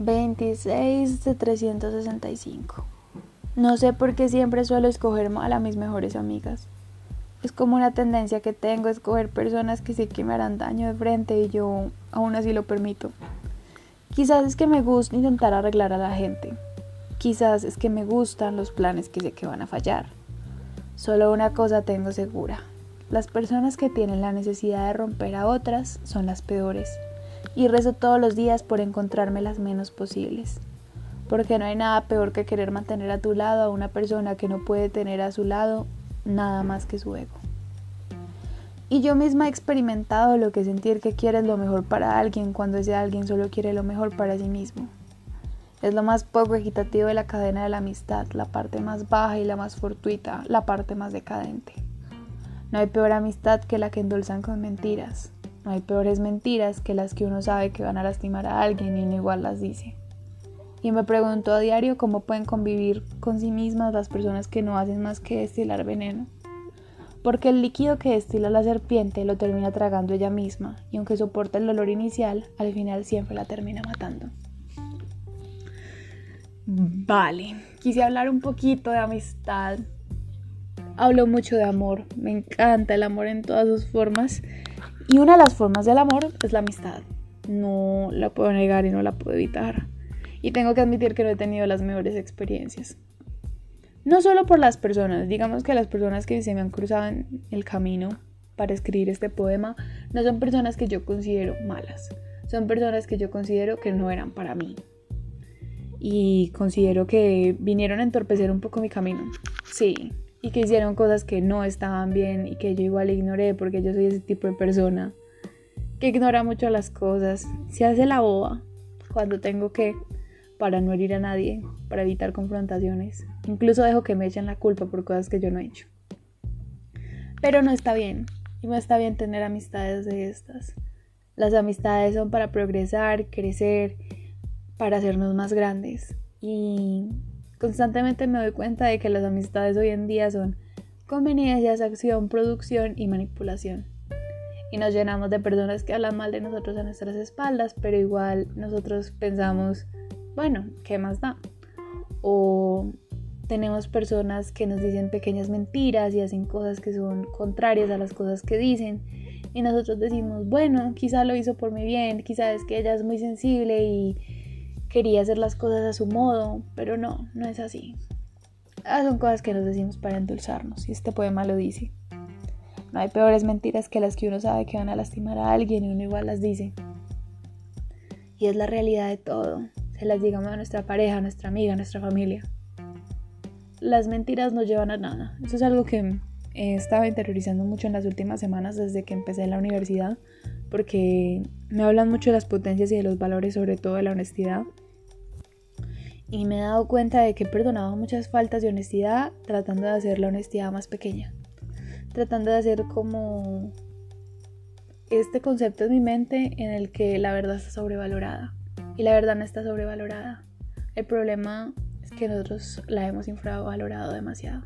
26 de 365. No sé por qué siempre suelo escoger mal a mis mejores amigas. Es como una tendencia que tengo escoger personas que sé que me harán daño de frente y yo aún así lo permito. Quizás es que me gusta intentar arreglar a la gente. Quizás es que me gustan los planes que sé que van a fallar. Solo una cosa tengo segura. Las personas que tienen la necesidad de romper a otras son las peores y rezo todos los días por encontrarme las menos posibles. Porque no hay nada peor que querer mantener a tu lado a una persona que no puede tener a su lado nada más que su ego. Y yo misma he experimentado lo que sentir que quieres lo mejor para alguien cuando ese alguien solo quiere lo mejor para sí mismo. Es lo más poco equitativo de la cadena de la amistad, la parte más baja y la más fortuita, la parte más decadente. No hay peor amistad que la que endulzan con mentiras, hay peores mentiras que las que uno sabe que van a lastimar a alguien y uno igual las dice. Y me pregunto a diario cómo pueden convivir con sí mismas las personas que no hacen más que destilar veneno. Porque el líquido que destila la serpiente lo termina tragando ella misma, y aunque soporta el olor inicial, al final siempre la termina matando. Vale, quise hablar un poquito de amistad. Hablo mucho de amor, me encanta el amor en todas sus formas y una de las formas del amor es la amistad. No la puedo negar y no la puedo evitar. Y tengo que admitir que no he tenido las mejores experiencias. No solo por las personas, digamos que las personas que se me han cruzado en el camino para escribir este poema no son personas que yo considero malas, son personas que yo considero que no eran para mí. Y considero que vinieron a entorpecer un poco mi camino. Sí, y que hicieron cosas que no estaban bien y que yo igual ignoré porque yo soy ese tipo de persona que ignora mucho las cosas, se hace la boba cuando tengo que para no herir a nadie, para evitar confrontaciones. Incluso dejo que me echen la culpa por cosas que yo no he hecho. Pero no está bien, y no está bien tener amistades de estas. Las amistades son para progresar, crecer, para hacernos más grandes. Y Constantemente me doy cuenta de que las amistades hoy en día son conveniencias, acción, producción y manipulación. Y nos llenamos de personas que hablan mal de nosotros a nuestras espaldas, pero igual nosotros pensamos, bueno, ¿qué más da? O tenemos personas que nos dicen pequeñas mentiras y hacen cosas que son contrarias a las cosas que dicen. Y nosotros decimos, bueno, quizá lo hizo por mi bien, quizá es que ella es muy sensible y quería hacer las cosas a su modo, pero no, no es así. Ah, son cosas que nos decimos para endulzarnos, y este poema lo dice. No hay peores mentiras que las que uno sabe que van a lastimar a alguien y uno igual las dice. Y es la realidad de todo. Se las digamos a nuestra pareja, a nuestra amiga, a nuestra familia. Las mentiras no llevan a nada. Eso es algo que he estado interiorizando mucho en las últimas semanas desde que empecé la universidad, porque me hablan mucho de las potencias y de los valores, sobre todo de la honestidad. Y me he dado cuenta de que he perdonado muchas faltas de honestidad tratando de hacer la honestidad más pequeña. Tratando de hacer como este concepto en mi mente en el que la verdad está sobrevalorada. Y la verdad no está sobrevalorada. El problema es que nosotros la hemos infravalorado demasiado.